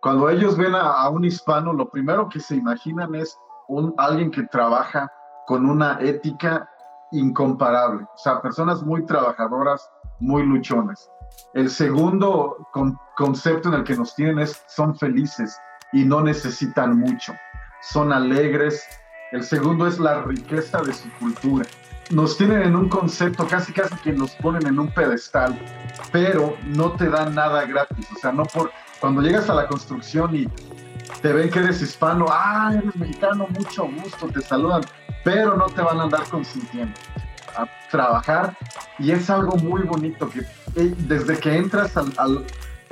Cuando ellos ven a, un hispano, lo primero que se imaginan es un, alguien que trabaja con una ética incomparable. O sea, personas muy trabajadoras, muy luchones. El segundo concepto en el que nos tienen es son felices y no necesitan mucho. Son alegres. El segundo es la riqueza de su cultura. Nos tienen en un concepto casi casi que nos ponen en un pedestal, pero no te dan nada gratis. O sea, no por cuando llegas a la construcción y te ven que eres hispano, ah, eres mexicano, mucho gusto, te saludan, pero no te van a andar consintiendo a trabajar y es algo muy bonito que eh, desde que entras al,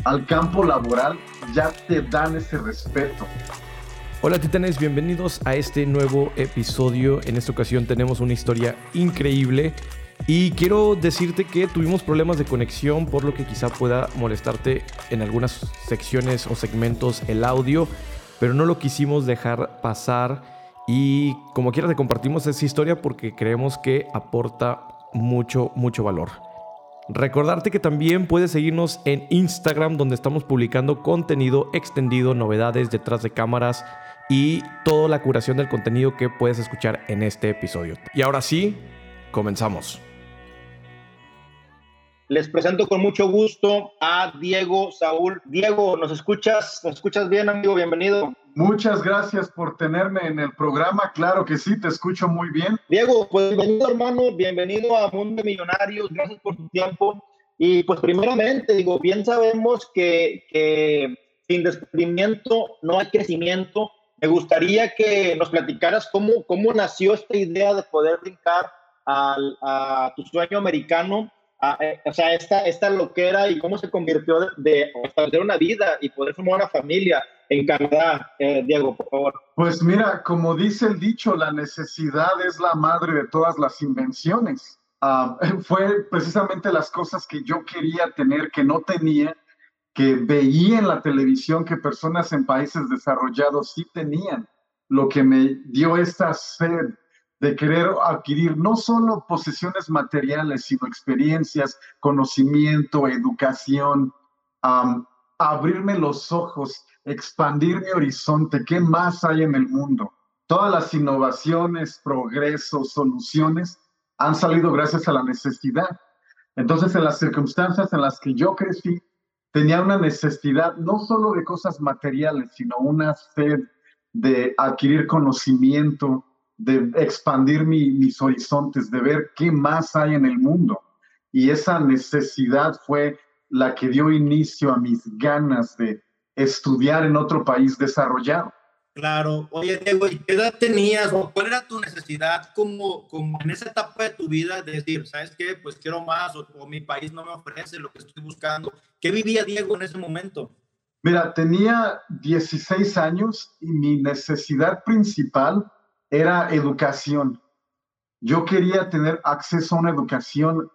al, campo laboral ya te dan ese respeto. Hola titanes, bienvenidos a este nuevo episodio. En esta ocasión tenemos una historia increíble y quiero decirte que tuvimos problemas de conexión por lo que quizá pueda molestarte en algunas secciones o segmentos el audio, pero no lo quisimos dejar pasar y como quiera te compartimos esa historia porque creemos que aporta mucho, mucho valor. Recordarte que también puedes seguirnos en Instagram donde estamos publicando contenido extendido, novedades detrás de cámaras y toda la curación del contenido que puedes escuchar en este episodio. Y ahora sí, comenzamos. Les presento con mucho gusto a Diego Saúl. Diego, ¿nos escuchas? ¿Nos escuchas bien, amigo? Bienvenido. Muchas gracias por tenerme en el programa. Claro que sí, te escucho muy bien. Diego, pues bienvenido hermano, bienvenido a Mundo Millonarios, gracias por tu tiempo. Y pues primeramente, digo, bien sabemos que, que sin desprendimiento no hay crecimiento. Me gustaría que nos platicaras cómo, cómo nació esta idea de poder brincar al, a tu sueño americano eh, o sea, esta, esta loquera y cómo se convirtió de, establecer una vida y poder formar una familia en Canadá, eh, Diego, por favor. Pues mira, como dice el dicho, la necesidad es la madre de todas las invenciones. Ah, fue precisamente las cosas que yo quería tener, que no tenía, que veía en la televisión que personas en países desarrollados sí tenían, lo que me dio esta sed de querer adquirir no solo posesiones materiales, sino experiencias, conocimiento, educación, abrirme los ojos, expandir mi horizonte, qué más hay en el mundo. Todas las innovaciones, progresos, soluciones han salido gracias a la necesidad. Entonces, en las circunstancias en las que yo crecí, tenía una necesidad no solo de cosas materiales, sino una sed de adquirir conocimiento, de expandir mis horizontes, de ver qué más hay en el mundo. Y esa necesidad fue la que dio inicio a mis ganas de estudiar en otro país desarrollado. Claro. Oye, Diego, ¿y qué edad tenías o cuál era tu necesidad como, como en esa etapa de tu vida de decir, ¿sabes qué? Pues quiero más o, o mi país no me ofrece lo que estoy buscando. ¿Qué vivía Diego en ese momento? Mira, tenía 16 años y mi necesidad principal era educación. Yo quería tener acceso a una educación,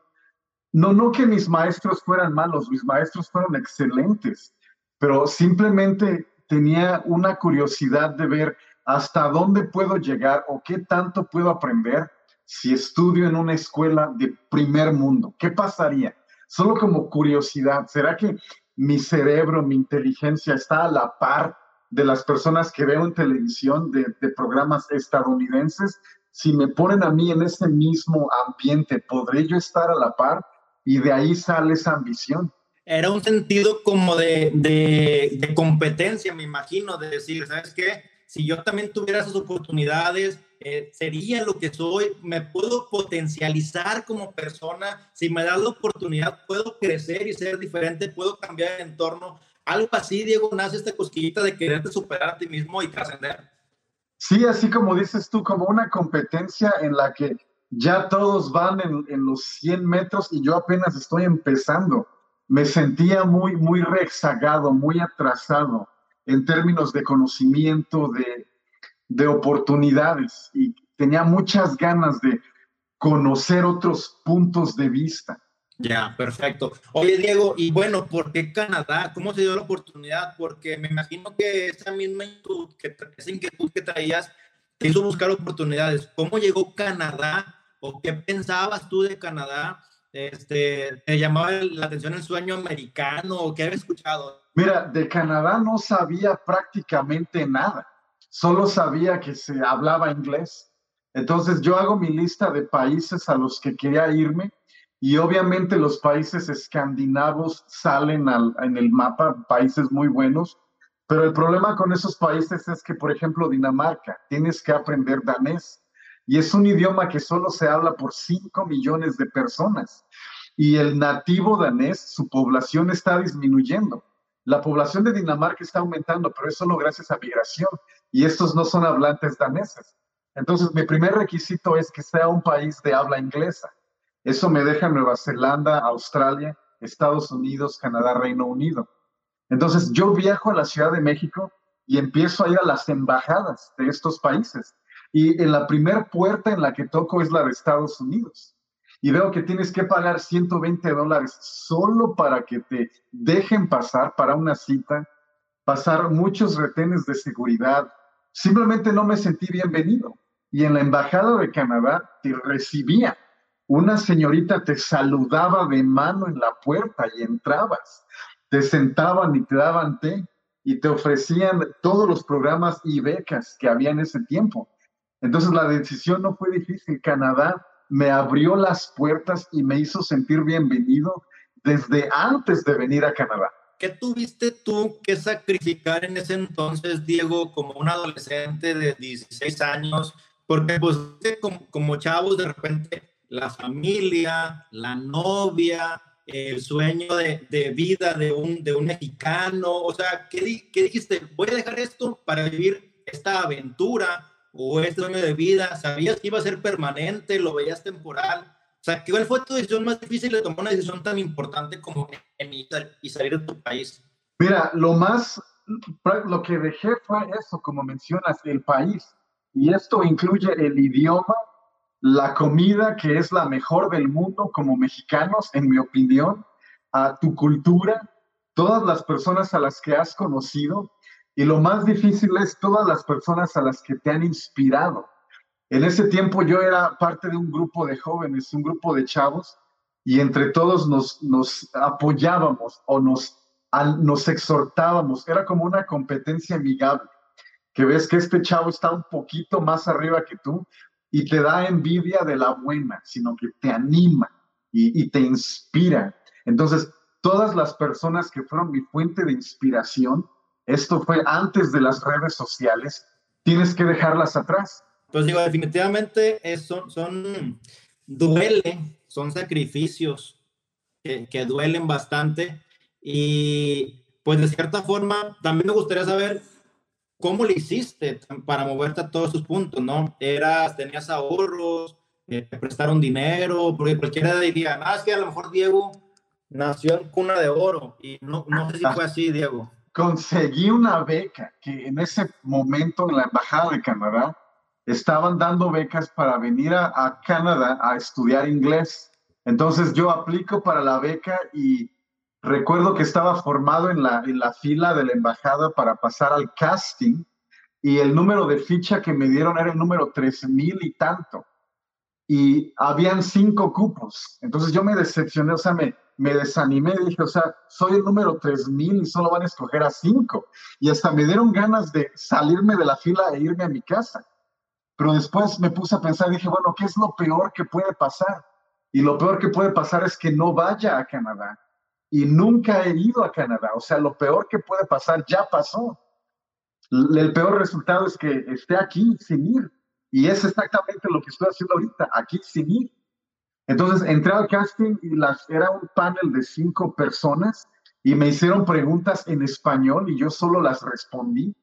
no, no que mis maestros fueran malos, mis maestros fueron excelentes, pero simplemente tenía una curiosidad de ver hasta dónde puedo llegar o qué tanto puedo aprender si estudio en una escuela de primer mundo. ¿Qué pasaría? Solo como curiosidad, ¿será que mi cerebro, mi inteligencia está a la par de las personas que veo en televisión de, programas estadounidenses, si me ponen a mí en ese mismo ambiente, ¿podré yo estar a la par? Y de ahí sale esa ambición. Era un sentido como de, de, competencia, me imagino, de decir, ¿sabes qué? Si yo también tuviera esas oportunidades, eh, sería lo que soy, me puedo potencializar como persona, si me da la oportunidad, puedo crecer y ser diferente, puedo cambiar de entorno algo así, Diego, nace esta cosquillita de quererte superar a ti mismo y trascender. Sí, así como dices tú, como una competencia en la que ya todos van en, en, los 100 metros y yo apenas estoy empezando. Me sentía muy, muy rezagado, muy atrasado en términos de conocimiento, de, de oportunidades y tenía muchas ganas de conocer otros puntos de vista. Ya, perfecto. Oye, Diego, y bueno, ¿por qué Canadá? ¿Cómo se dio la oportunidad? Porque me imagino que esa misma inquietud que, esa inquietud que traías te hizo buscar oportunidades. ¿Cómo llegó Canadá? ¿O qué pensabas tú de Canadá? Este, ¿Te llamaba la atención el sueño americano o qué habías escuchado? Mira, de Canadá no sabía prácticamente nada, solo sabía que se hablaba inglés. Entonces yo hago mi lista de países a los que quería irme y obviamente los países escandinavos salen en el mapa, países muy buenos, pero el problema con esos países es que, por ejemplo, Dinamarca, tienes que aprender danés y es un idioma que solo se habla por 5 millones de personas. Y el nativo danés, su población está disminuyendo. La población de Dinamarca está aumentando, pero es solo gracias a migración. Y estos no son hablantes daneses. Entonces, mi primer requisito es que sea un país de habla inglesa. Eso me deja Nueva Zelanda, Australia, Estados Unidos, Canadá, Reino Unido. Entonces, yo viajo a la Ciudad de México y empiezo a ir a las embajadas de estos países y en la primera puerta en la que toco es la de Estados Unidos. Y veo que tienes que pagar 120 dólares solo para que te dejen pasar para una cita, pasar muchos retenes de seguridad. Simplemente no me sentí bienvenido. Y en la Embajada de Canadá te recibía. Una señorita te saludaba de mano en la puerta y entrabas. Te sentaban y te daban té y te ofrecían todos los programas y becas que había en ese tiempo. Entonces la decisión no fue difícil. Canadá me abrió las puertas y me hizo sentir bienvenido desde antes de venir a Canadá. ¿Qué tuviste tú que sacrificar en ese entonces, Diego, como un adolescente de 16 años? Porque pues como, como chavos de repente la familia, la novia, el sueño de, vida de un, de un mexicano, o sea, ¿qué, ¿qué dijiste? Voy a dejar esto para vivir esta aventura o este sueño de vida? ¿Sabías que iba a ser permanente? ¿Lo veías temporal? O sea, ¿cuál fue tu decisión más difícil de tomar una decisión tan importante como emigrar y salir de tu país? Mira, lo más, lo que dejé fue eso, como mencionas, el país. Y esto incluye el idioma, la comida, que es la mejor del mundo como mexicanos, en mi opinión, a tu cultura, todas las personas a las que has conocido, y lo más difícil es todas las personas a las que te han inspirado. En ese tiempo yo era parte de un grupo de jóvenes, un grupo de chavos, y entre todos nos, nos apoyábamos o nos, nos exhortábamos. Era como una competencia amigable, que ves que este chavo está un poquito más arriba que tú y te da envidia de la buena, sino que te anima y, te inspira. Entonces, todas las personas que fueron mi fuente de inspiración, esto fue antes de las redes sociales, tienes que dejarlas atrás. Pues digo, definitivamente son, son, duele, son sacrificios que, que duelen bastante y pues de cierta forma también me gustaría saber cómo le hiciste para moverte a todos esos puntos, ¿no? Eras, tenías ahorros, eh, prestaron dinero, porque cualquiera diría, ah, es que a lo mejor Diego nació en cuna de oro y no, no sé si fue así, Diego conseguí una beca que en ese momento en la Embajada de Canadá estaban dando becas para venir a, Canadá a estudiar inglés. Entonces yo aplico para la beca y recuerdo que estaba formado en la, en la fila de la embajada para pasar al casting y el número de ficha que me dieron era el número tres mil y tanto. Y habían cinco cupos. Entonces yo me decepcioné, o sea, me, me desanimé, dije, o sea, soy el número 3000 y solo van a escoger a 5. Y hasta me dieron ganas de salirme de la fila e irme a mi casa. Pero después me puse a pensar dije, bueno, ¿qué es lo peor que puede pasar? Y lo peor que puede pasar es que no vaya a Canadá. Y nunca he ido a Canadá. O sea, lo peor que puede pasar ya pasó. El peor resultado es que esté aquí sin ir. Y es exactamente lo que estoy haciendo ahorita, aquí sin ir. Entonces entré al casting y las, era un panel de cinco personas y me hicieron preguntas en español y yo solo las respondí.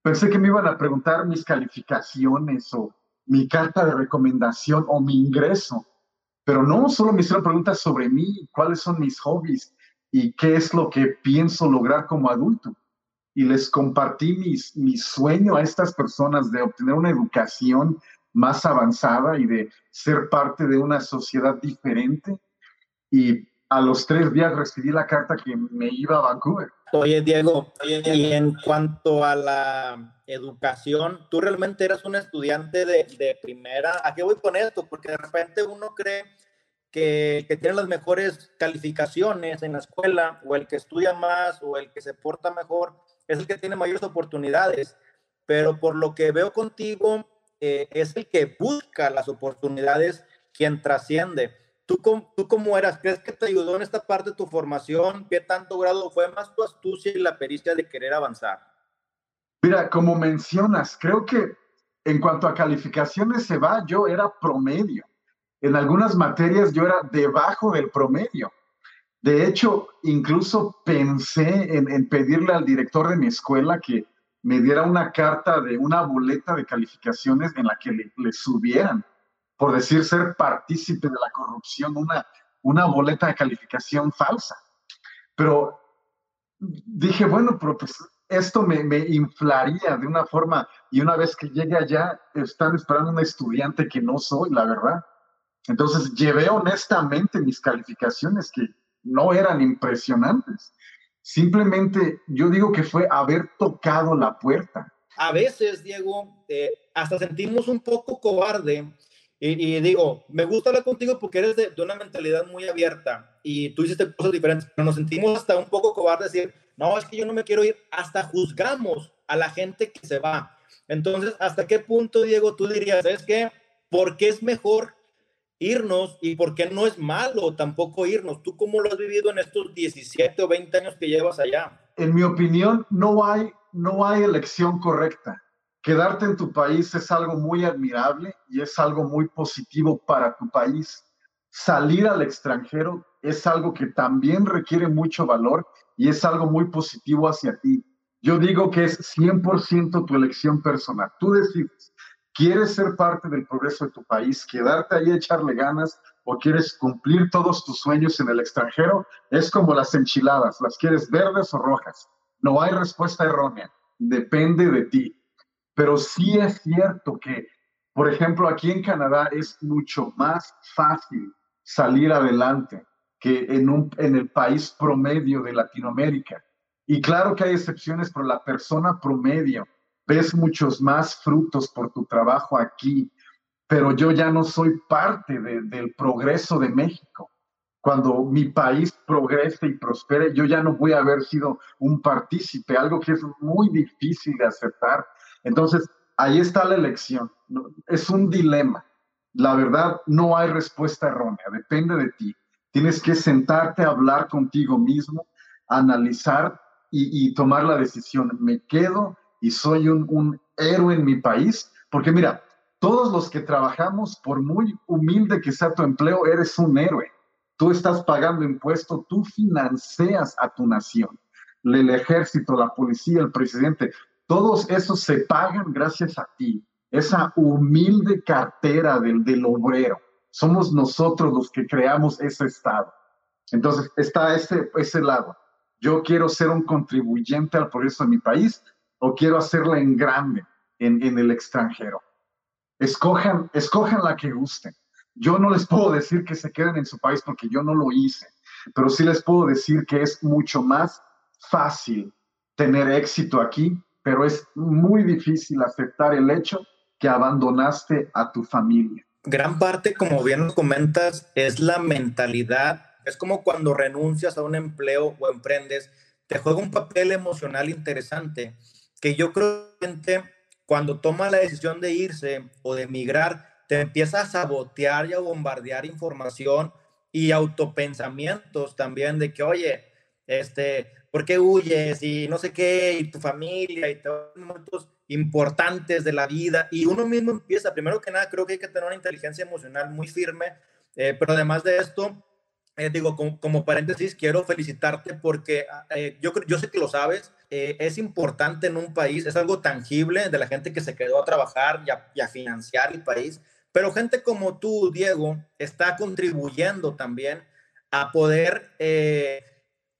Pensé que me iban a preguntar mis calificaciones o mi carta de recomendación o mi ingreso, pero no, solo me hicieron preguntas sobre mí, cuáles son mis hobbies y qué es lo que pienso lograr como adulto. Y les compartí mis, mi sueño a estas personas de obtener una educación más avanzada y de ser parte de una sociedad diferente. Y a los tres días recibí la carta que me iba a Vancouver. Oye, Diego, y en cuanto a la educación, tú realmente eras un estudiante de, de, primera. ¿A qué voy con esto? Porque de repente uno cree que, que, tiene las mejores calificaciones en la escuela o el que estudia más o el que se porta mejor es el que tiene mayores oportunidades. Pero por lo que veo contigo, eh, es el que busca las oportunidades quien trasciende. ¿Tú, ¿Tú cómo eras? ¿Crees que te ayudó en esta parte de tu formación? ¿Qué tanto grado fue más tu astucia y la pericia de querer avanzar? Mira, como mencionas, creo que en cuanto a calificaciones se va, yo era promedio. En algunas materias yo era debajo del promedio. De hecho, incluso pensé en, pedirle al director de mi escuela que me diera una carta de una boleta de calificaciones en la que le, subieran, por decir ser partícipe de la corrupción, una, una boleta de calificación falsa. Pero dije, bueno, pero pues esto me, me, inflaría de una forma y una vez que llegue allá están esperando un estudiante que no soy, la verdad. Entonces llevé honestamente mis calificaciones que no eran impresionantes. Simplemente yo digo que fue haber tocado la puerta. A veces, Diego, eh, hasta sentimos un poco cobarde y, digo, me gusta hablar contigo porque eres de, una mentalidad muy abierta y tú hiciste cosas diferentes, pero nos sentimos hasta un poco cobardes decir, no, es que yo no me quiero ir, hasta juzgamos a la gente que se va. Entonces, ¿hasta qué punto, Diego, tú dirías, es que, ¿por qué es mejor irnos y por qué no es malo tampoco irnos. ¿Tú cómo lo has vivido en estos 17 o 20 años que llevas allá? En mi opinión, no hay, no hay elección correcta. Quedarte en tu país es algo muy admirable y es algo muy positivo para tu país. Salir al extranjero es algo que también requiere mucho valor y es algo muy positivo hacia ti. Yo digo que es 100% tu elección personal. Tú decides ¿Quieres ser parte del progreso de tu país, quedarte ahí, echarle ganas o quieres cumplir todos tus sueños en el extranjero? Es como las enchiladas, las quieres verdes o rojas. No hay respuesta errónea, depende de ti. Pero sí es cierto que, por ejemplo, aquí en Canadá es mucho más fácil salir adelante que en, un, en el país promedio de Latinoamérica. Y claro que hay excepciones, pero la persona promedio ves muchos más frutos por tu trabajo aquí, pero yo ya no soy parte del progreso de México. Cuando mi país progrese y prospere, yo ya no voy a haber sido un partícipe, algo que es muy difícil de aceptar. Entonces, ahí está la elección. Es un dilema. La verdad, no hay respuesta errónea, depende de ti. Tienes que sentarte a hablar contigo mismo, analizar y, y tomar la decisión. ¿Me quedo y soy un, héroe en mi país, porque mira, todos los que trabajamos, por muy humilde que sea tu empleo, eres un héroe. Tú estás pagando impuestos, tú financias a tu nación. El ejército, la policía, el presidente, todos esos se pagan gracias a ti. Esa humilde cartera del, del obrero. Somos nosotros los que creamos ese Estado. Entonces, está ese, ese lado. Yo quiero ser un contribuyente al progreso de mi país, o quiero hacerla en grande en, en el extranjero. Escojan, escojan la que gusten. Yo no les puedo decir que se queden en su país porque yo no lo hice, pero sí les puedo decir que es mucho más fácil tener éxito aquí, pero es muy difícil aceptar el hecho que abandonaste a tu familia. Gran parte, como bien nos comentas, es la mentalidad. Es como cuando renuncias a un empleo o emprendes, te juega un papel emocional interesante que yo creo que cuando toma la decisión de irse o de emigrar, te empieza a sabotear y a bombardear información y autopensamientos también de que, oye, este, ¿por qué huyes? Y no sé qué, y tu familia, y todos los momentos importantes de la vida. Y uno mismo empieza, primero que nada, creo que hay que tener una inteligencia emocional muy firme, eh, pero además de esto, eh, digo, como, paréntesis, quiero felicitarte porque eh, yo, yo sé que lo sabes, eh, es importante en un país, es algo tangible de la gente que se quedó a trabajar y a, financiar el país, pero gente como tú, Diego, está contribuyendo también a poder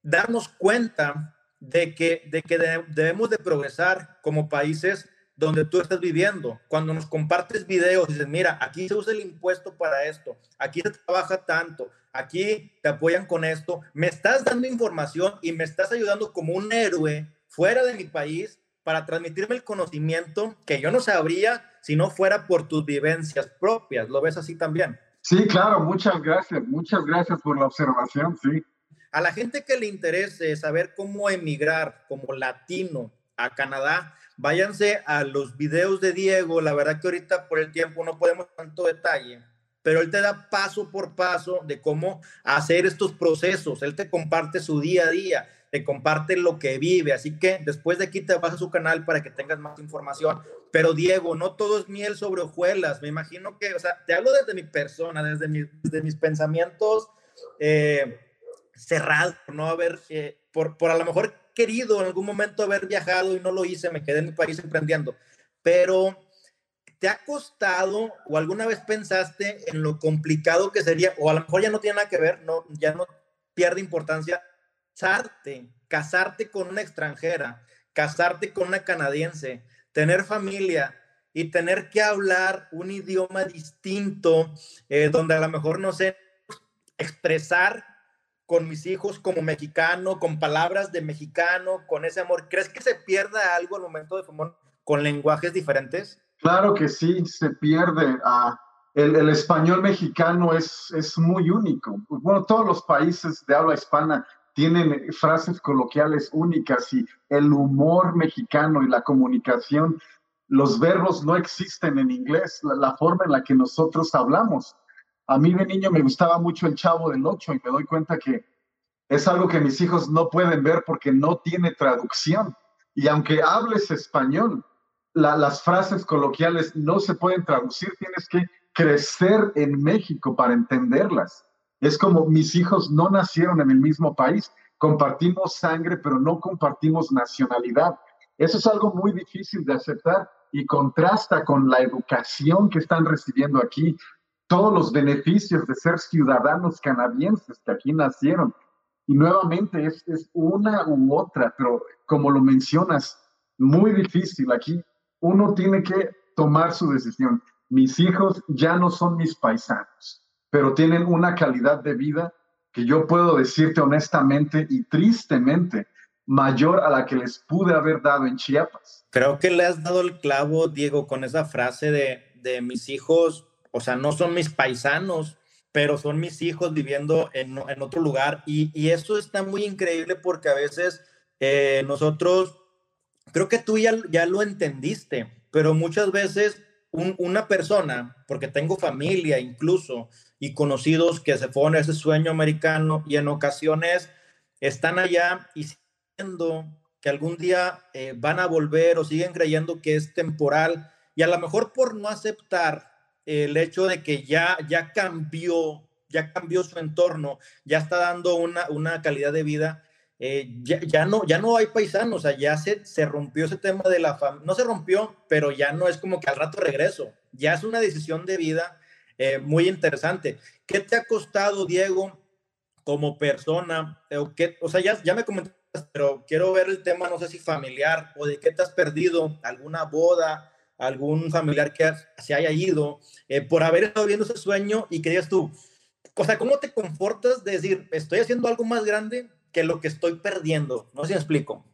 darnos cuenta de que, de que debemos de progresar como países donde tú estás viviendo. Cuando nos compartes videos, dices, mira, aquí se usa el impuesto para esto, aquí se trabaja tanto, aquí te apoyan con esto, me estás dando información y me estás ayudando como un héroe fuera de mi país para transmitirme el conocimiento que yo no sabría si no fuera por tus vivencias propias. ¿Lo ves así también? Sí, claro, muchas gracias, muchas gracias por la observación, sí. A la gente que le interese saber cómo emigrar como latino a Canadá, váyanse a los videos de Diego. La verdad que ahorita por el tiempo no podemos tanto detalle, pero él te da paso por paso de cómo hacer estos procesos. Él te comparte su día a día, te comparte lo que vive. Así que después de aquí te vas a su canal para que tengas más información. Pero Diego, no todo es miel sobre hojuelas. Me imagino que, o sea, te hablo desde mi persona, desde, desde mis pensamientos. Eh, cerrado por no haber, eh, por, por a lo mejor querido en algún momento haber viajado y no lo hice, me quedé en mi país emprendiendo, pero ¿te ha costado o alguna vez pensaste en lo complicado que sería, o a lo mejor ya no tiene nada que ver, no, ya no pierde importancia, casarte, casarte con una extranjera, casarte con una canadiense, tener familia y tener que hablar un idioma distinto, eh, donde a lo mejor no sé expresar con mis hijos como mexicano, con palabras de mexicano, con ese amor. ¿Crees que se pierda algo al momento de fumar con lenguajes diferentes? Claro que sí, se pierde. Ah, el, el, español mexicano es, es muy único. Bueno, todos los países de habla hispana tienen frases coloquiales únicas y el humor mexicano y la comunicación, los verbos no existen en inglés, la, la forma en la que nosotros hablamos. A mí de niño me gustaba mucho el Chavo del Ocho y me doy cuenta que es algo que mis hijos no pueden ver porque no tiene traducción. Y aunque hables español, las frases coloquiales no se pueden traducir, tienes que crecer en México para entenderlas. Es como mis hijos no nacieron en el mismo país, compartimos sangre, pero no compartimos nacionalidad. Eso es algo muy difícil de aceptar y contrasta con la educación que están recibiendo aquí, todos los beneficios de ser ciudadanos canadienses que aquí nacieron. Y nuevamente es, es una u otra, pero como lo mencionas, muy difícil. Aquí uno tiene que tomar su decisión. Mis hijos ya no son mis paisanos, pero tienen una calidad de vida que yo puedo decirte honestamente y tristemente mayor a la que les pude haber dado en Chiapas. Creo que le has dado el clavo, Diego, con esa frase de, de mis hijos o sea, no son mis paisanos, pero son mis hijos viviendo en, en otro lugar. Y, y, eso está muy increíble porque a veces eh, nosotros, creo que tú ya, ya lo entendiste, pero muchas veces un, una persona, porque tengo familia incluso y conocidos que se fueron a ese sueño americano y en ocasiones están allá y siendo que algún día eh, van a volver o siguen creyendo que es temporal y a lo mejor por no aceptar el hecho de que ya, ya cambió, ya cambió su entorno, ya está dando una, una calidad de vida, eh, ya, ya, no, ya no hay paisanos, o sea, ya se, se rompió ese tema de la familia, no se rompió, pero ya no es como que al rato regreso, ya es una decisión de vida eh, muy interesante. ¿Qué te ha costado, Diego, como persona? O, qué, o sea, ya, ya me comentaste, pero quiero ver el tema, no sé si familiar, o de qué te has perdido, alguna boda, algún familiar que se haya ido, eh, por haber estado viendo ese sueño y que digas tú, o sea, ¿cómo te confortas de decir, estoy haciendo algo más grande que lo que estoy perdiendo? No sé si me explico.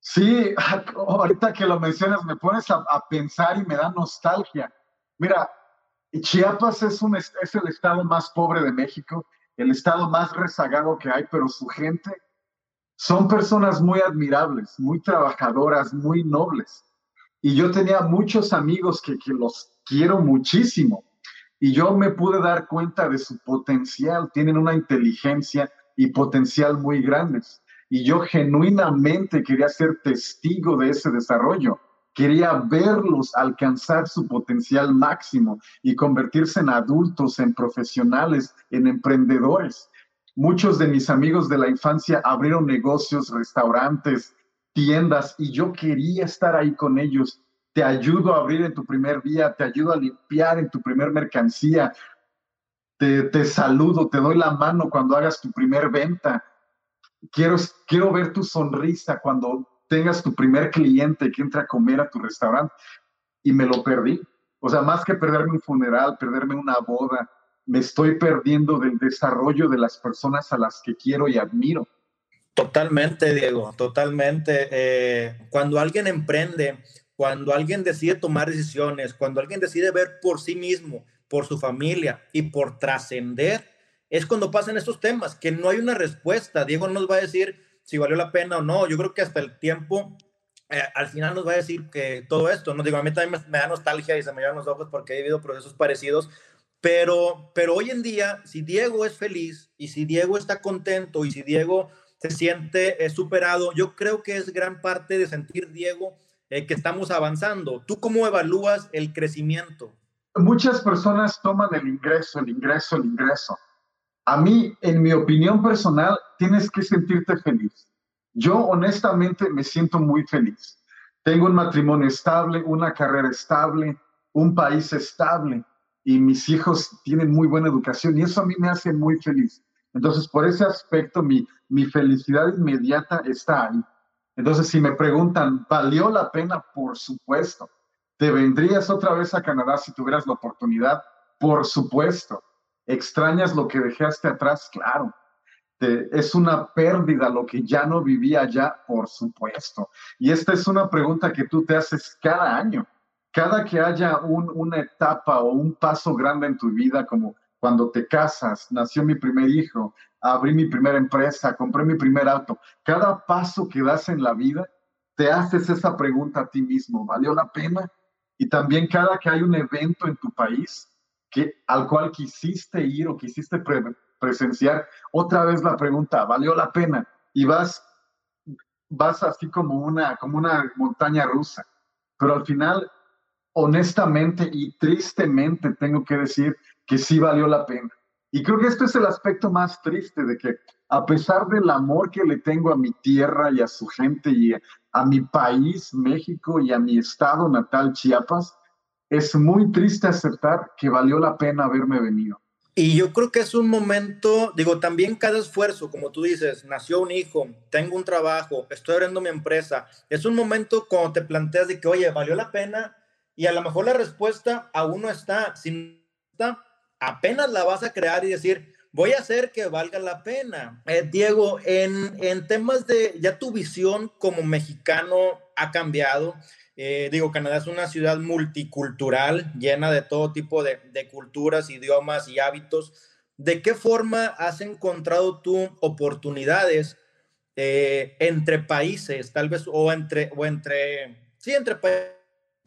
Sí, ahorita que lo mencionas me pones a, a pensar y me da nostalgia. Mira, Chiapas es, un, es el estado más pobre de México, el estado más rezagado que hay, pero su gente son personas muy admirables, muy trabajadoras, muy nobles. Y yo tenía muchos amigos que, que los quiero muchísimo. Y yo me pude dar cuenta de su potencial. Tienen una inteligencia y potencial muy grandes. Y yo genuinamente quería ser testigo de ese desarrollo. Quería verlos alcanzar su potencial máximo y convertirse en adultos, en profesionales, en emprendedores. Muchos de mis amigos de la infancia abrieron negocios, restaurantes, tiendas y yo quería estar ahí con ellos. Te ayudo a abrir en tu primer día, te ayudo a limpiar en tu primer mercancía, te, saludo, te doy la mano cuando hagas tu primer venta. Quiero, quiero ver tu sonrisa cuando tengas tu primer cliente que entra a comer a tu restaurante y me lo perdí. O sea, más que perderme un funeral, perderme una boda, me estoy perdiendo del desarrollo de las personas a las que quiero y admiro. Totalmente, Diego, totalmente. Eh, cuando alguien emprende, cuando alguien decide tomar decisiones, cuando alguien decide ver por sí mismo por su familia y por trascender, es cuando pasan estos temas, que no hay una respuesta. Diego nos va a decir si valió la pena o no. Yo creo que hasta el tiempo, eh, al final nos va a decir que todo esto, no digo, a mí también me, da nostalgia y se me llevan los ojos porque he vivido procesos parecidos, pero, pero hoy en día, si Diego es feliz y si Diego está contento y si Diego se siente eh, superado, yo creo que es gran parte de sentir, Diego, eh, que estamos avanzando. ¿Tú cómo evalúas el crecimiento? Muchas personas toman el ingreso, el ingreso, el ingreso. A mí, en mi opinión personal, tienes que sentirte feliz. Yo honestamente me siento muy feliz. Tengo un matrimonio estable, una carrera estable, un país estable y mis hijos tienen muy buena educación y eso a mí me hace muy feliz. Entonces, por ese aspecto, mi, mi felicidad inmediata está ahí. Entonces, si me preguntan, ¿valió la pena? Por supuesto. ¿Te vendrías otra vez a Canadá si tuvieras la oportunidad? Por supuesto. ¿Extrañas lo que dejaste atrás? Claro. es una pérdida lo que ya no vivía allá, por supuesto. Y esta es una pregunta que tú te haces cada año. Cada que haya una etapa o un paso grande en tu vida, como cuando te casas, nació mi primer hijo, abrí mi primera empresa, compré mi primer auto. Cada paso que das en la vida, te haces esa pregunta a ti mismo, ¿valió la pena? Y también cada que hay un evento en tu país que, al cual quisiste ir o quisiste presenciar, otra vez la pregunta, ¿valió la pena? Y vas, vas así como una, como una montaña rusa. Pero al final, honestamente y tristemente, tengo que decir que sí valió la pena. Y creo que esto es el aspecto más triste de que a pesar del amor que le tengo a mi tierra y a su gente y a mi país, México, y a mi estado natal, Chiapas, es muy triste aceptar que valió la pena haberme venido. Y yo creo que es un momento, digo, también cada esfuerzo, como tú dices, nació un hijo, tengo un trabajo, estoy abriendo mi empresa, es un momento cuando te planteas de que, oye, valió la pena, y a lo mejor la respuesta aún no está, si está, apenas la vas a crear y decir, voy a hacer que valga la pena. Eh, Diego, en, en, temas de, ya tu visión como mexicano ha cambiado. Eh, digo, Canadá es una ciudad multicultural, llena de todo tipo de, de, culturas, idiomas y hábitos. ¿De qué forma has encontrado tú oportunidades eh, entre países, tal vez, o entre, o entre, sí, entre países?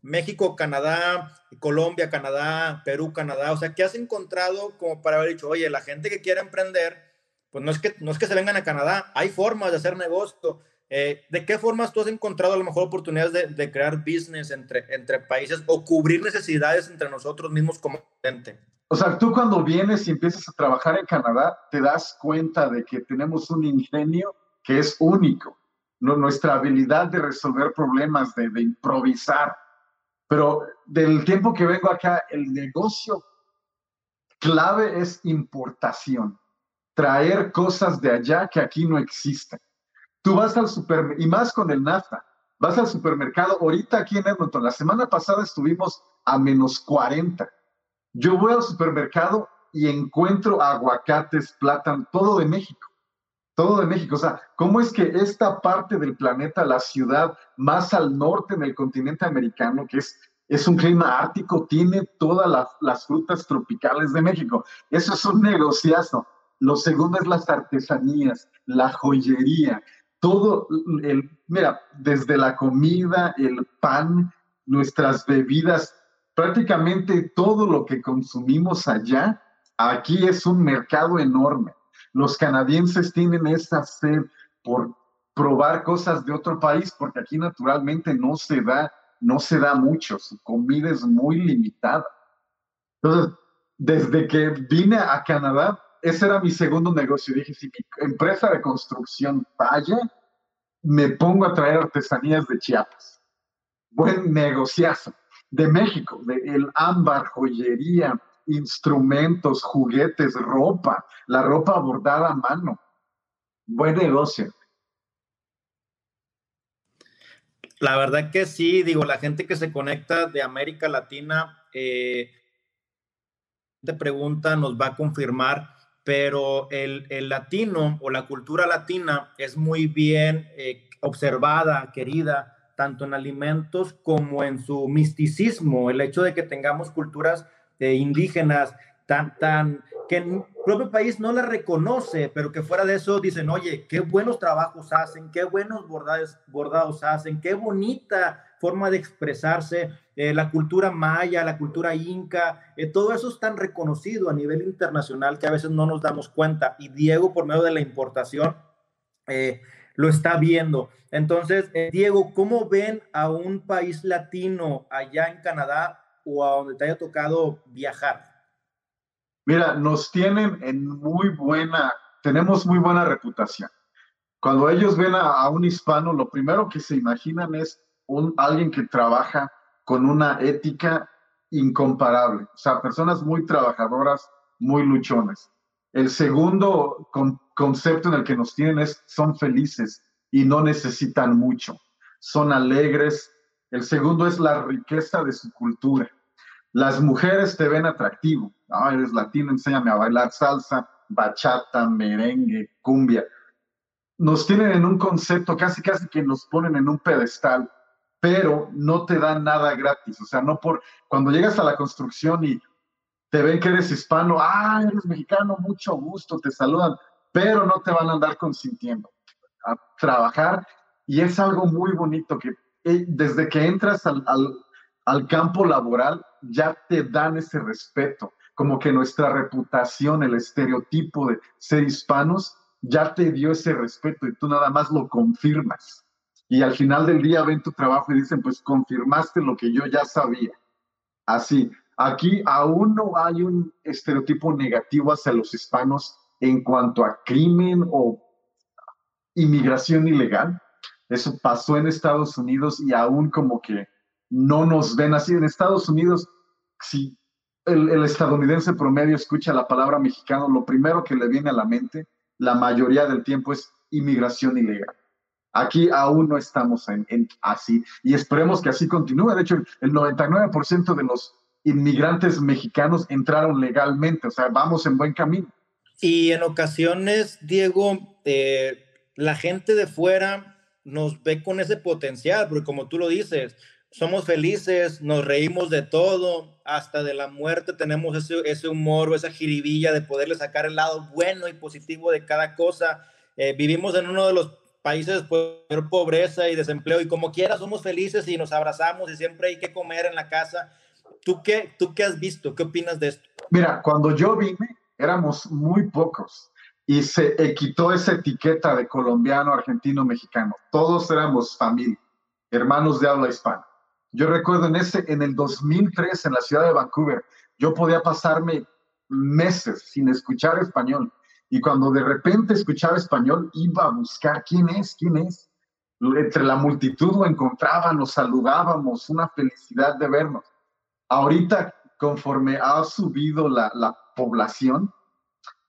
México, Canadá, Colombia, Canadá, Perú, Canadá. O sea, ¿qué has encontrado como para haber dicho, oye, la gente que quiere emprender, pues no es que, no es que se vengan a Canadá, hay formas de hacer negocio. Eh, ¿De qué formas tú has encontrado a lo mejor oportunidades de, crear business entre, entre países o cubrir necesidades entre nosotros mismos como gente? O sea, tú cuando vienes y empiezas a trabajar en Canadá, te das cuenta de que tenemos un ingenio que es único. No, nuestra habilidad de resolver problemas, de, de improvisar, pero del tiempo que vengo acá, el negocio clave es importación, traer cosas de allá que aquí no existen. Tú vas al supermercado, y más con el NAFTA, vas al supermercado, ahorita aquí en Edmonton, la semana pasada estuvimos a menos 40. Yo voy al supermercado y encuentro aguacates, plátano, todo de México todo de México. O sea, ¿cómo es que esta parte del planeta, la ciudad más al norte en el continente americano, que es, es un clima ártico, tiene todas las, frutas tropicales de México? Eso es un negociazo. Lo segundo es las artesanías, la joyería, todo el, mira, desde la comida, el pan, nuestras bebidas, prácticamente todo lo que consumimos allá, aquí es un mercado enorme. Los canadienses tienen esa sed por probar cosas de otro país porque aquí naturalmente no se da, no se da mucho, su comida es muy limitada. Entonces, desde que vine a Canadá, ese era mi segundo negocio. Dije, si mi empresa de construcción falla, me pongo a traer artesanías de Chiapas. Buen negociazo. De México, de el ámbar, joyería, instrumentos, juguetes, ropa, la ropa bordada a mano. Buen negocio. La verdad que sí, digo, la gente que se conecta de América Latina, eh, te pregunta, nos va a confirmar, pero el, latino o la cultura latina es muy bien eh, observada, querida, tanto en alimentos como en su misticismo, el hecho de que tengamos culturas indígenas, tan, tan, que el propio país no la reconoce, pero que fuera de eso dicen, oye, qué buenos trabajos hacen, qué buenos bordados, bordados hacen, qué bonita forma de expresarse, eh, la cultura maya, la cultura inca, eh, todo eso es tan reconocido a nivel internacional que a veces no nos damos cuenta. Y Diego, por medio de la importación, eh, lo está viendo. Entonces, Diego, ¿cómo ven a un país latino allá en Canadá o a donde te haya tocado viajar? Mira, nos tienen en muy buena, tenemos muy buena reputación. Cuando ellos ven a un hispano, lo primero que se imaginan es un, alguien que trabaja con una ética incomparable, o sea, personas muy trabajadoras, muy luchones. El segundo concepto en el que nos tienen es son felices y no necesitan mucho, son alegres. El segundo es la riqueza de su cultura. Las mujeres te ven atractivo. Ah, eres latino, enséñame a bailar salsa, bachata, merengue, cumbia. Nos tienen en un concepto casi casi que nos ponen en un pedestal pero no te dan nada gratis. O sea, no por cuando llegas a la construcción y te ven que eres hispano, ah, eres mexicano, mucho gusto, te saludan, pero no te van a andar consintiendo a trabajar. Y es algo muy bonito que desde que entras al, al campo laboral ya te dan ese respeto, como que nuestra reputación, el estereotipo de ser hispanos, ya te dio ese respeto y tú nada más lo confirmas y al final del día ven tu trabajo y dicen, pues confirmaste lo que yo ya sabía. Así, aquí aún no hay un estereotipo negativo hacia los hispanos en cuanto a crimen o inmigración ilegal. Eso pasó en Estados Unidos y aún como que no nos ven así. En Estados Unidos, si el, estadounidense promedio escucha la palabra mexicano, lo primero que le viene a la mente, la mayoría del tiempo es inmigración ilegal. Aquí aún no estamos en, así y esperemos que así continúe. De hecho, el 99% de los inmigrantes mexicanos entraron legalmente, o sea, vamos en buen camino. Y en ocasiones, Diego, eh, la gente de fuera nos ve con ese potencial, porque como tú lo dices, somos felices, nos reímos de todo, hasta de la muerte tenemos ese, ese humor esa jiribilla de poderle sacar el lado bueno y positivo de cada cosa. Eh, vivimos en uno de los países pues pobreza y desempleo y como quiera somos felices y nos abrazamos y siempre hay que comer en la casa. ¿Tú qué, ¿Tú qué has visto? ¿Qué opinas de esto? Mira, cuando yo vine éramos muy pocos y se quitó esa etiqueta de colombiano, argentino, mexicano. Todos éramos familia, hermanos de habla hispana. Yo recuerdo en, ese, en el 2003 en la ciudad de Vancouver, yo podía pasarme meses sin escuchar español y cuando de repente escuchaba español, iba a buscar quién es, quién es. Entre la multitud lo encontraban, nos saludábamos, una felicidad de vernos. Ahorita, conforme ha subido la, la población,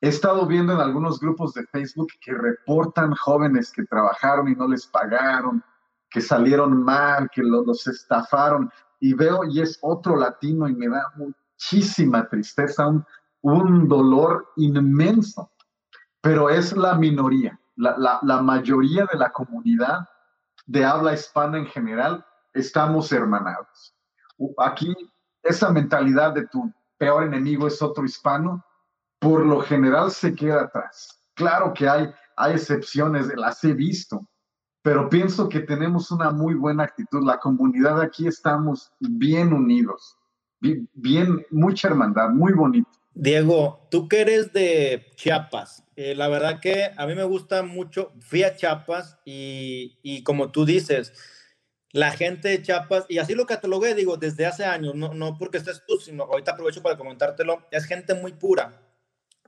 he estado viendo en algunos grupos de Facebook que reportan jóvenes que trabajaron y no les pagaron, que salieron mal, que los estafaron. Y veo, y es otro latino, y me da muchísima tristeza, un, un dolor inmenso pero es la minoría. La, la, mayoría de la comunidad de habla hispana en general estamos hermanados. Aquí, esa mentalidad de tu peor enemigo es otro hispano, por lo general se queda atrás. Claro que hay, hay excepciones, las he visto, pero pienso que tenemos una muy buena actitud. La comunidad aquí estamos bien unidos, bien, mucha hermandad, muy bonito. Diego, tú que eres de Chiapas, eh, la verdad que a mí me gusta mucho, fui a Chiapas y, y, como tú dices, la gente de Chiapas, y así lo catalogué, digo, desde hace años, no, no porque estés tú, sino ahorita aprovecho para comentártelo, es gente muy pura,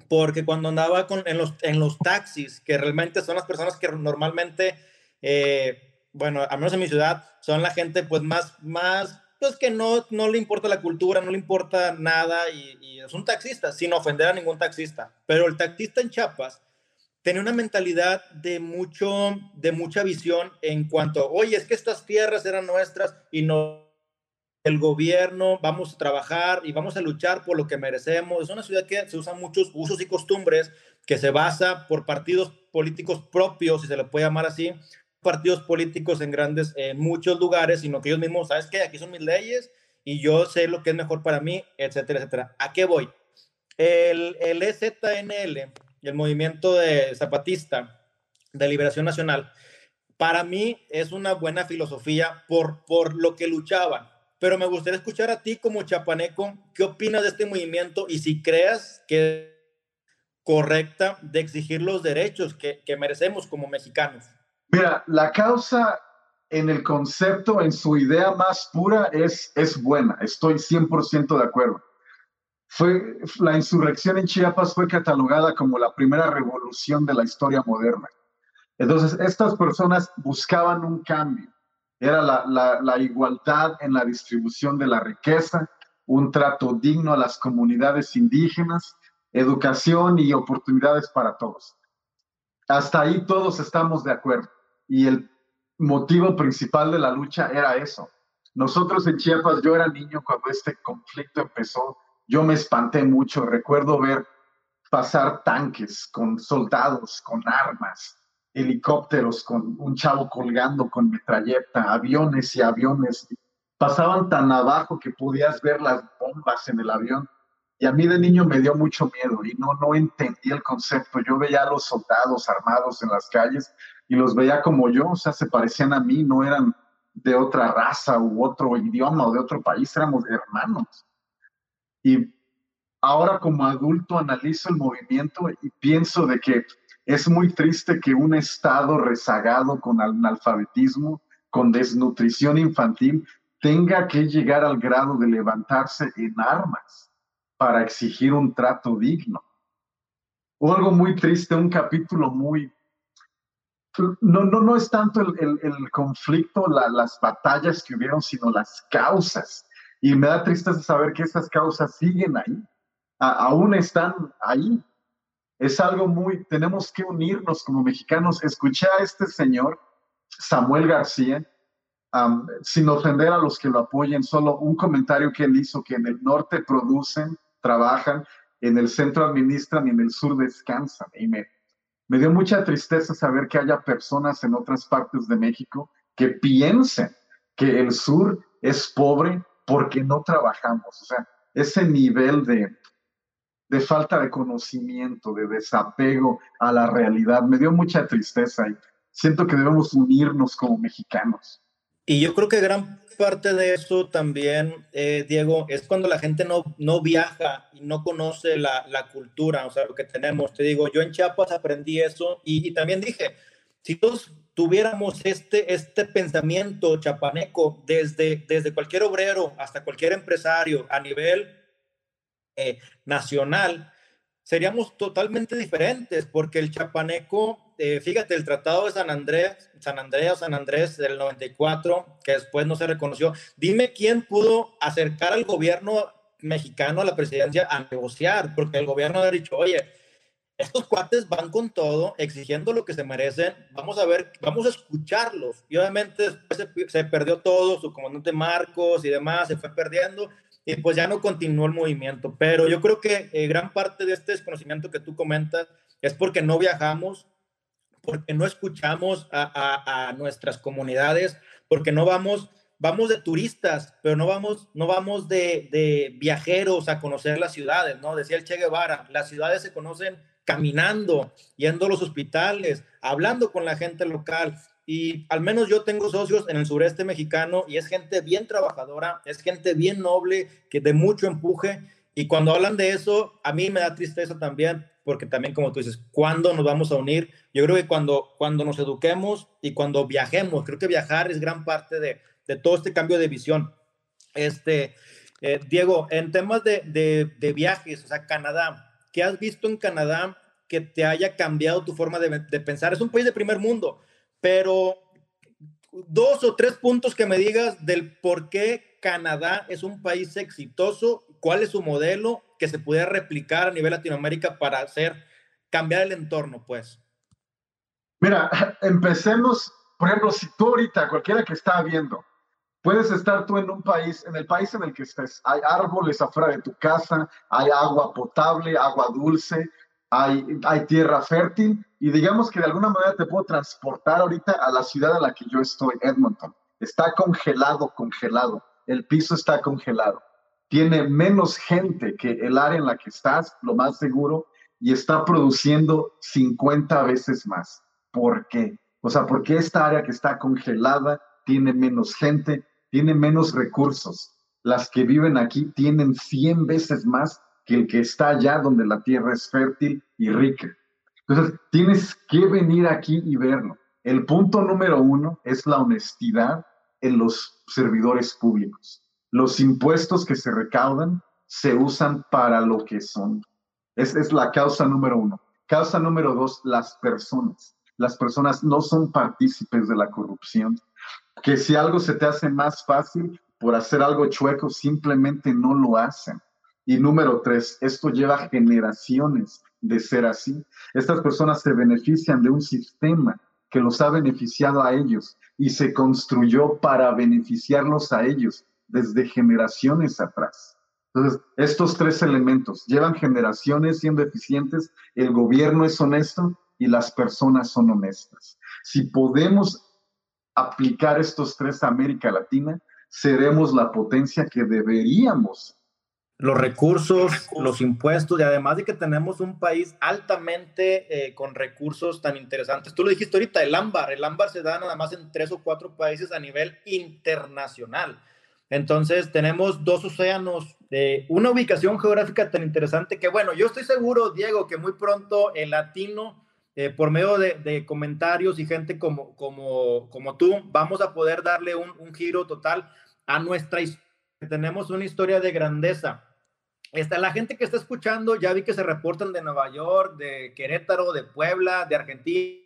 porque cuando andaba con, en, los, en los taxis, que realmente son las personas que normalmente, eh, bueno, al menos en mi ciudad, son la gente pues más, más pues que no, no le importa la cultura, no le importa nada y, es un taxista, sin ofender a ningún taxista. Pero el taxista en Chiapas tiene una mentalidad de, mucho, de mucha visión en cuanto, oye, es que estas tierras eran nuestras y no el gobierno, vamos a trabajar y vamos a luchar por lo que merecemos. Es una ciudad que se usan muchos usos y costumbres, que se basa por partidos políticos propios, si se le puede llamar así, partidos políticos en grandes, en muchos lugares, sino que ellos mismos, ¿sabes qué? Aquí son mis leyes y yo sé lo que es mejor para mí, etcétera, etcétera. ¿A qué voy? El, el EZNL, el movimiento de zapatista de liberación nacional, para mí es una buena filosofía por, por lo que luchaban. Pero me gustaría escuchar a ti como chapaneco, ¿qué opinas de este movimiento y si creas que es correcta de exigir los derechos que, que merecemos como mexicanos? Mira, la causa en el concepto, en su idea más pura, es, es buena. Estoy 100% de acuerdo. Fue, la insurrección en Chiapas fue catalogada como la primera revolución de la historia moderna. Entonces, estas personas buscaban un cambio. Era la, la, igualdad en la distribución de la riqueza, un trato digno a las comunidades indígenas, educación y oportunidades para todos. Hasta ahí todos estamos de acuerdo. Y el motivo principal de la lucha era eso. Nosotros en Chiapas, yo era niño cuando este conflicto empezó, yo me espanté mucho. Recuerdo ver pasar tanques con soldados, con armas, helicópteros con un chavo colgando con metralleta, aviones y aviones. Pasaban tan abajo que podías ver las bombas en el avión. Y a mí de niño me dio mucho miedo y no, no entendí el concepto. Yo veía a los soldados armados en las calles y los veía como yo, o sea, se parecían a mí, no eran de otra raza u otro idioma o de otro país, éramos hermanos. Y ahora como adulto analizo el movimiento y pienso de que es muy triste que un Estado rezagado con analfabetismo, con desnutrición infantil, tenga que llegar al grado de levantarse en armas para exigir un trato digno. O algo muy triste, un capítulo muy... No, no, no es tanto el, el, conflicto, las batallas que hubieron, sino las causas. Y me da tristeza saber que esas causas siguen ahí, aún están ahí es algo muy, tenemos que unirnos como mexicanos. Escuché a este señor, Samuel García, sin ofender a los que lo apoyen, solo un comentario que él hizo, que en el norte producen, trabajan, en el centro administran y en el sur descansan. Y me, me dio mucha tristeza saber que haya personas en otras partes de México que piensen que el sur es pobre porque no trabajamos. O sea, ese nivel de, de falta de conocimiento, de desapego a la realidad. Me dio mucha tristeza y siento que debemos unirnos como mexicanos. Y yo creo que gran parte de eso también, eh, Diego, es cuando la gente no, no viaja y no conoce la, la, cultura, o sea, lo que tenemos. Te digo, yo en Chiapas aprendí eso y, y también dije, si todos tuviéramos este, este pensamiento chapaneco desde, desde cualquier obrero hasta cualquier empresario a nivel eh, nacional, seríamos totalmente diferentes, porque el chapaneco, eh, fíjate, el Tratado de San Andrés, San Andrés, San Andrés del 94, que después no se reconoció, dime quién pudo acercar al gobierno mexicano a la presidencia a negociar, porque el gobierno ha dicho, oye, estos cuates van con todo, exigiendo lo que se merecen, vamos a ver, vamos a escucharlos. Y obviamente después se, se perdió todo, su comandante Marcos y demás, se fue perdiendo, y pues ya no continuó el movimiento. Pero yo creo que eh, gran parte de este desconocimiento que tú comentas es porque no viajamos, porque no escuchamos a, a, nuestras comunidades, porque no vamos, vamos de turistas, pero no vamos, no vamos de, de viajeros a conocer las ciudades, ¿no? Decía el Che Guevara, las ciudades se conocen caminando, yendo a los hospitales, hablando con la gente local. Y al menos yo tengo socios en el sureste mexicano y es gente bien trabajadora, es gente bien noble, que de mucho empuje. Y cuando hablan de eso, a mí me da tristeza también, porque también como tú dices, ¿cuándo nos vamos a unir? Yo creo que cuando, cuando nos eduquemos y cuando viajemos, creo que viajar es gran parte de, de todo este cambio de visión. Este, eh, Diego, en temas de, de, de, viajes, o sea, Canadá, ¿qué has visto en Canadá que te haya cambiado tu forma de, pensar? Es un país de primer mundo pero dos o tres puntos que me digas del por qué Canadá es un país exitoso, cuál es su modelo que se pudiera replicar a nivel Latinoamérica para hacer cambiar el entorno, pues. Mira, empecemos, por ejemplo, si tú ahorita, cualquiera que está viendo, puedes estar tú en un país, en el país en el que estés, hay árboles afuera de tu casa, hay agua potable, agua dulce, hay, tierra fértil y digamos que de alguna manera te puedo transportar ahorita a la ciudad a la que yo estoy, Edmonton. Está congelado, congelado. el piso está congelado. Tiene menos gente que el área en la que estás, lo más seguro, y está produciendo 50 veces más. ¿Por qué? O sea, porque esta área que está congelada tiene menos gente, tiene menos recursos. Las que viven aquí tienen 100 veces más que el que está allá donde la tierra es fértil y rica. Entonces, tienes que venir aquí y verlo. El punto número uno es la honestidad en los servidores públicos. Los impuestos que se recaudan se usan para lo que son. Esa es la causa número uno. Causa número dos, las personas. Las personas no son partícipes de la corrupción. Que si algo se te hace más fácil por hacer algo chueco, simplemente no lo hacen. Y número tres, esto lleva generaciones de ser así. Estas personas se benefician de un sistema que los ha beneficiado a ellos y se construyó para beneficiarlos a ellos desde generaciones atrás. Entonces, estos tres elementos llevan generaciones siendo eficientes, el gobierno es honesto y las personas son honestas. Si podemos aplicar estos tres a América Latina, seremos la potencia que deberíamos los recursos, los impuestos y además de que tenemos un país altamente eh, con recursos tan interesantes. Tú lo dijiste ahorita, el ámbar, el ámbar se da nada más en tres o cuatro países a nivel internacional. Entonces tenemos dos océanos, de una ubicación geográfica tan interesante que bueno, yo estoy seguro, Diego, que muy pronto el latino, eh, por medio de, comentarios y gente como, como, como tú, vamos a poder darle un, un giro total a nuestra historia tenemos una historia de grandeza. Está la gente que está escuchando, ya vi que se reportan de Nueva York, de Querétaro, de Puebla, de Argentina,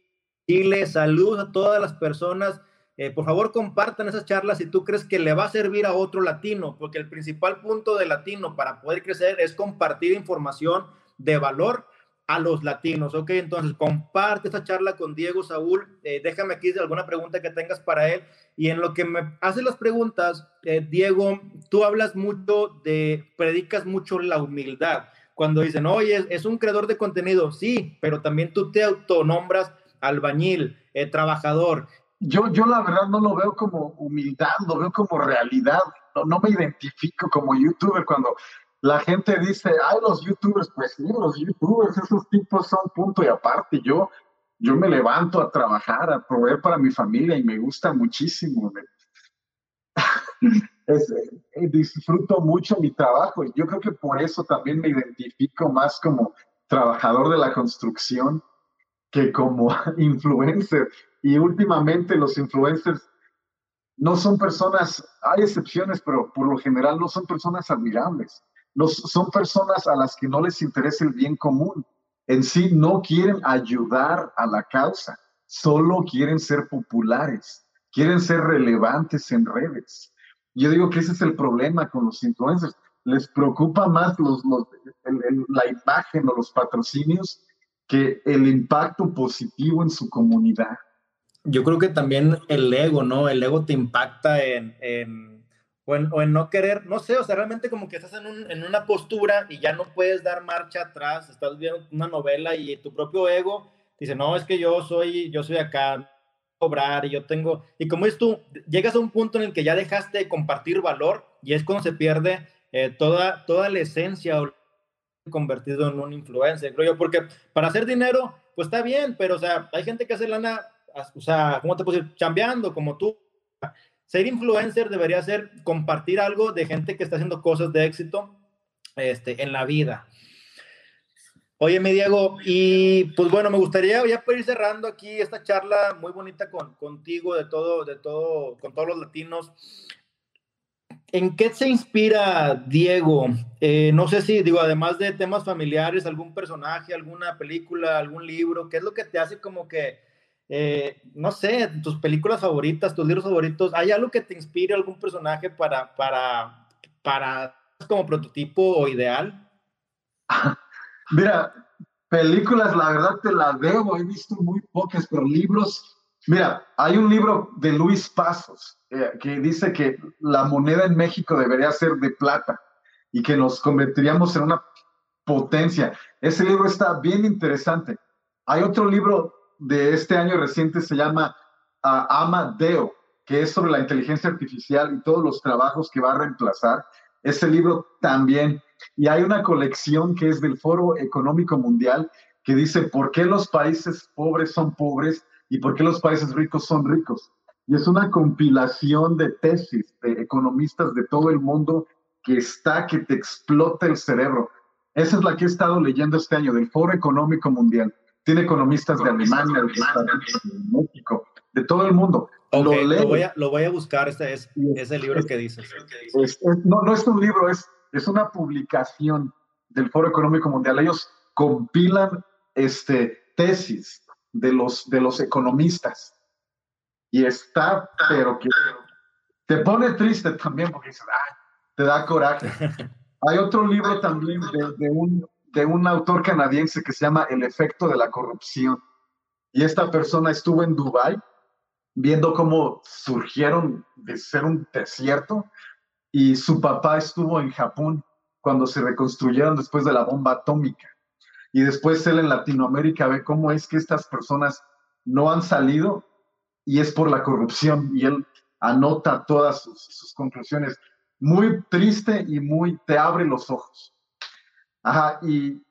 Chile. Saludos a todas las personas. Eh, por favor, compartan esas charlas si tú crees que le va a servir a otro latino, porque el principal punto de latino para poder crecer es compartir información de valor a los latinos, ¿ok? Entonces, comparte esta charla con Diego Saúl. Eh, déjame aquí alguna pregunta que tengas para él. Y en lo que me hace las preguntas, eh, Diego, tú hablas mucho de, predicas mucho la humildad. Cuando dicen, oye, es, un creador de contenido, sí, pero también tú te autonombras albañil, eh, trabajador. Yo, yo la verdad no lo veo como humildad, lo veo como realidad. No, no me identifico como youtuber cuando la gente dice, ay, los youtubers, pues sí, los youtubers, esos tipos son punto y aparte. Yo, yo me levanto a trabajar, a proveer para mi familia y me gusta muchísimo. Eh, disfruto mucho mi trabajo y yo creo que por eso también me identifico más como trabajador de la construcción que como influencer. Y últimamente los influencers no son personas, hay excepciones, pero por lo general no son personas admirables son personas a las que no les interesa el bien común. En sí no quieren ayudar a la causa, solo quieren ser populares, quieren ser relevantes en redes. Yo digo que ese es el problema con los influencers. Les preocupa más los, la imagen o los patrocinios que el impacto positivo en su comunidad. Yo creo que también el ego, ¿no? El ego te impacta en o en, no querer, no sé, o sea, realmente como que estás en, un, en, una postura y ya no puedes dar marcha atrás, estás viendo una novela y tu propio ego dice, no, es que yo soy, yo soy acá, cobrar y yo tengo, y como es tú, llegas a un punto en el que ya dejaste de compartir valor y es cuando se pierde eh, toda, toda la esencia o convertido en un influencer, creo yo, porque para hacer dinero, pues está bien, pero o sea, hay gente que hace lana, o sea, ¿cómo te puedo decir? Chambeando como tú ser influencer debería ser compartir algo de gente que está haciendo cosas de éxito este, en la vida. Oye, mi Diego, y pues bueno, me gustaría ya ir cerrando aquí esta charla muy bonita con, contigo, de todo, de todo, con todos los latinos. ¿En qué se inspira Diego? Eh, no sé si, digo, además de temas familiares, algún personaje, alguna película, algún libro, ¿qué es lo que te hace como que eh, no sé, tus películas favoritas, tus libros favoritos, ¿hay algo que te inspire algún personaje para, para, para como prototipo o ideal? Mira, películas, la verdad te la debo, he visto muy pocas, pero libros, mira, hay un libro de Luis Pasos eh, que dice que la moneda en México debería ser de plata y que nos convertiríamos en una potencia. Ese libro está bien interesante. Hay otro libro de este año reciente se llama uh, Amadeo, que es sobre la inteligencia artificial y todos los trabajos que va a reemplazar. Ese libro también. Y hay una colección que es del Foro Económico Mundial que dice por qué los países pobres son pobres y por qué los países ricos son ricos. Y es una compilación de tesis de economistas de todo el mundo que está que te explota el cerebro. Esa es la que he estado leyendo este año del Foro Económico Mundial. Tiene economistas de Alemania, de México, de todo el mundo. lo, voy a, lo, voy a, buscar, este es, ese libro que dices. no, no es un libro, es, es una publicación del Foro Económico Mundial. Ellos compilan este, tesis de los, de los economistas. Y está, pero que te pone triste también porque dices, te da coraje. Hay otro libro también de, de, un, de un autor canadiense que se llama El efecto de la corrupción. Y esta persona estuvo en Dubái viendo cómo surgieron de ser un desierto y su papá estuvo en Japón cuando se reconstruyeron después de la bomba atómica. Y después él en Latinoamérica ve cómo es que estas personas no han salido y es por la corrupción y él anota todas sus, sus conclusiones. Muy triste y muy te abre los ojos. Ajá, y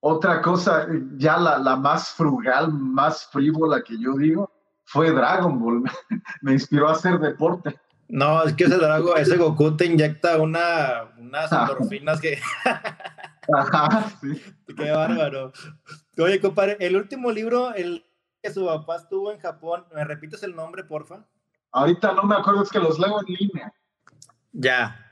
otra cosa, ya la, la más frugal, más frívola que yo digo, fue Dragon Ball. Me inspiró a hacer deporte. No, es que ese Dragon, ese Goku te inyecta una, unas endorfinas que. Ajá, sí. Qué bárbaro. Oye, compadre, el último libro, el que su papá estuvo en Japón, ¿me repites el nombre, porfa? Ahorita no me acuerdo, es que los leo en línea. Ya.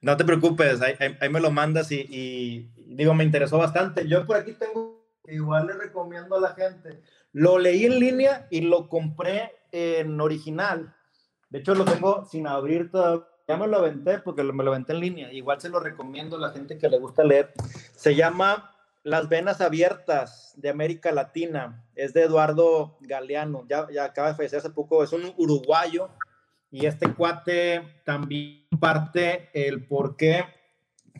No te preocupes, ahí, me lo mandas y, y, digo, me interesó bastante. Yo por aquí tengo, igual le recomiendo a la gente, lo leí en línea y lo compré en original. De hecho, lo tengo sin abrir todavía. Ya me lo aventé porque me lo aventé en línea. Igual se lo recomiendo a la gente que le gusta leer. Se llama Las Venas Abiertas de América Latina. Es de Eduardo Galeano. Ya, ya acaba de fallecer hace poco. Es un uruguayo. Y este cuate también parte el por qué,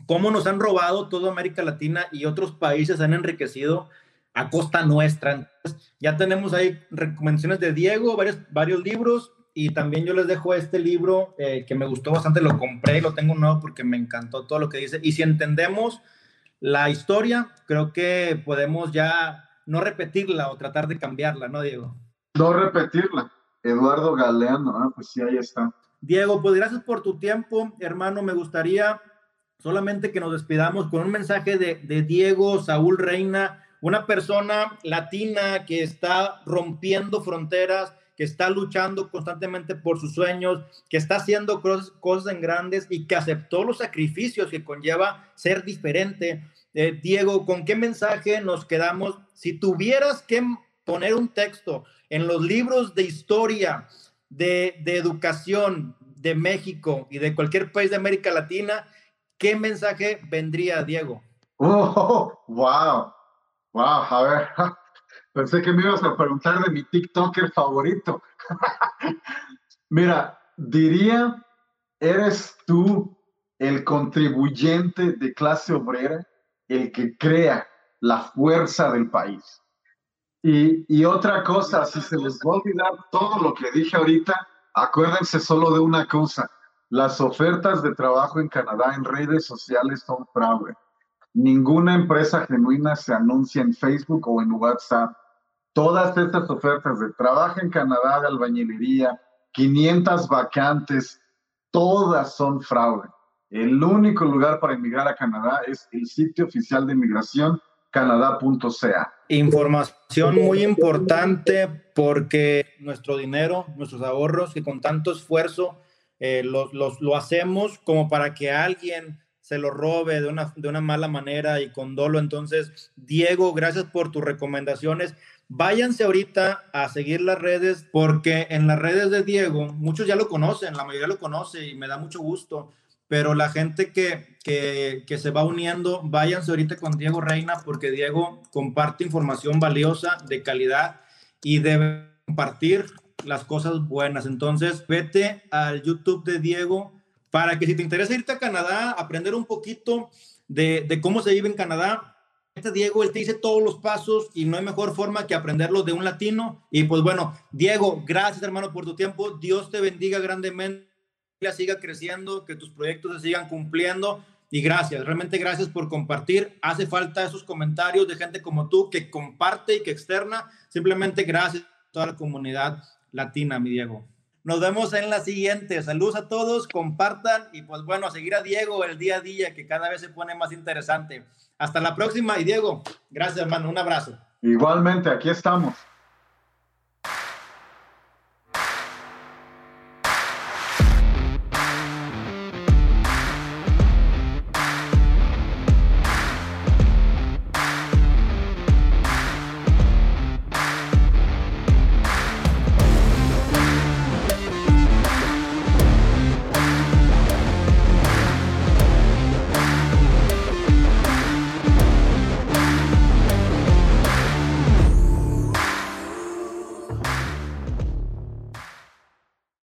cómo nos han robado toda América Latina y otros países han enriquecido a costa nuestra. Entonces, ya tenemos ahí recomendaciones de Diego, varios, varios libros, y también yo les dejo este libro eh, que me gustó bastante, lo compré y lo tengo nuevo porque me encantó todo lo que dice. Y si entendemos la historia, creo que podemos ya no repetirla o tratar de cambiarla, ¿no, Diego? No repetirla. Eduardo Galeano, ah, pues sí, ahí está. Diego, pues gracias por tu tiempo, hermano. Me gustaría solamente que nos despidamos con un mensaje de, Diego Saúl Reina, una persona latina que está rompiendo fronteras, que está luchando constantemente por sus sueños, que está haciendo cosas, cosas en grandes y que aceptó los sacrificios que conlleva ser diferente. Eh, Diego, ¿con qué mensaje nos quedamos? Si tuvieras que poner un texto en los libros de historia, de, de educación de México y de cualquier país de América Latina, ¿qué mensaje vendría, Diego? Oh, wow, wow, a ver, Pensé que me ibas a preguntar de mi TikToker favorito. Mira, diría, eres tú el contribuyente de clase obrera, el que crea la fuerza del país. Y, y, otra cosa, si se les va a olvidar todo lo que dije ahorita, acuérdense solo de una cosa. Las ofertas de trabajo en Canadá en redes sociales son fraude. Ninguna empresa genuina se anuncia en Facebook o en WhatsApp. Todas estas ofertas de trabajo en Canadá de albañilería, 500 vacantes, todas son fraude. El único lugar para emigrar a Canadá es el sitio oficial de inmigración canadá.ca. Información muy importante porque nuestro dinero, nuestros ahorros, que con tanto esfuerzo eh, los, los, lo hacemos como para que alguien se lo robe de una, de una mala manera y con dolo. Entonces, Diego, gracias por tus recomendaciones. Váyanse ahorita a seguir las redes porque en las redes de Diego, muchos ya lo conocen, la mayoría lo conoce y me da mucho gusto, pero la gente que, que, que se va uniendo, váyanse ahorita con Diego Reina porque Diego comparte información valiosa, de calidad y debe compartir las cosas buenas. Entonces, vete al YouTube de Diego para que si te interesa irte a Canadá, aprender un poquito de, cómo se vive en Canadá, Diego, él te dice todos los pasos y no hay mejor forma que aprenderlo de un latino. Y pues bueno, Diego, gracias hermano por tu tiempo. Dios te bendiga grandemente, siga creciendo, que tus proyectos se sigan cumpliendo. Y gracias, realmente gracias por compartir. Hace falta esos comentarios de gente como tú que comparte y que externa. Simplemente gracias a toda la comunidad latina, mi Diego. Nos vemos en la siguiente. Saludos a todos, compartan y pues bueno, a seguir a Diego el día a día que cada vez se pone más interesante. Hasta la próxima y Diego, gracias hermano, un abrazo. Igualmente, aquí estamos.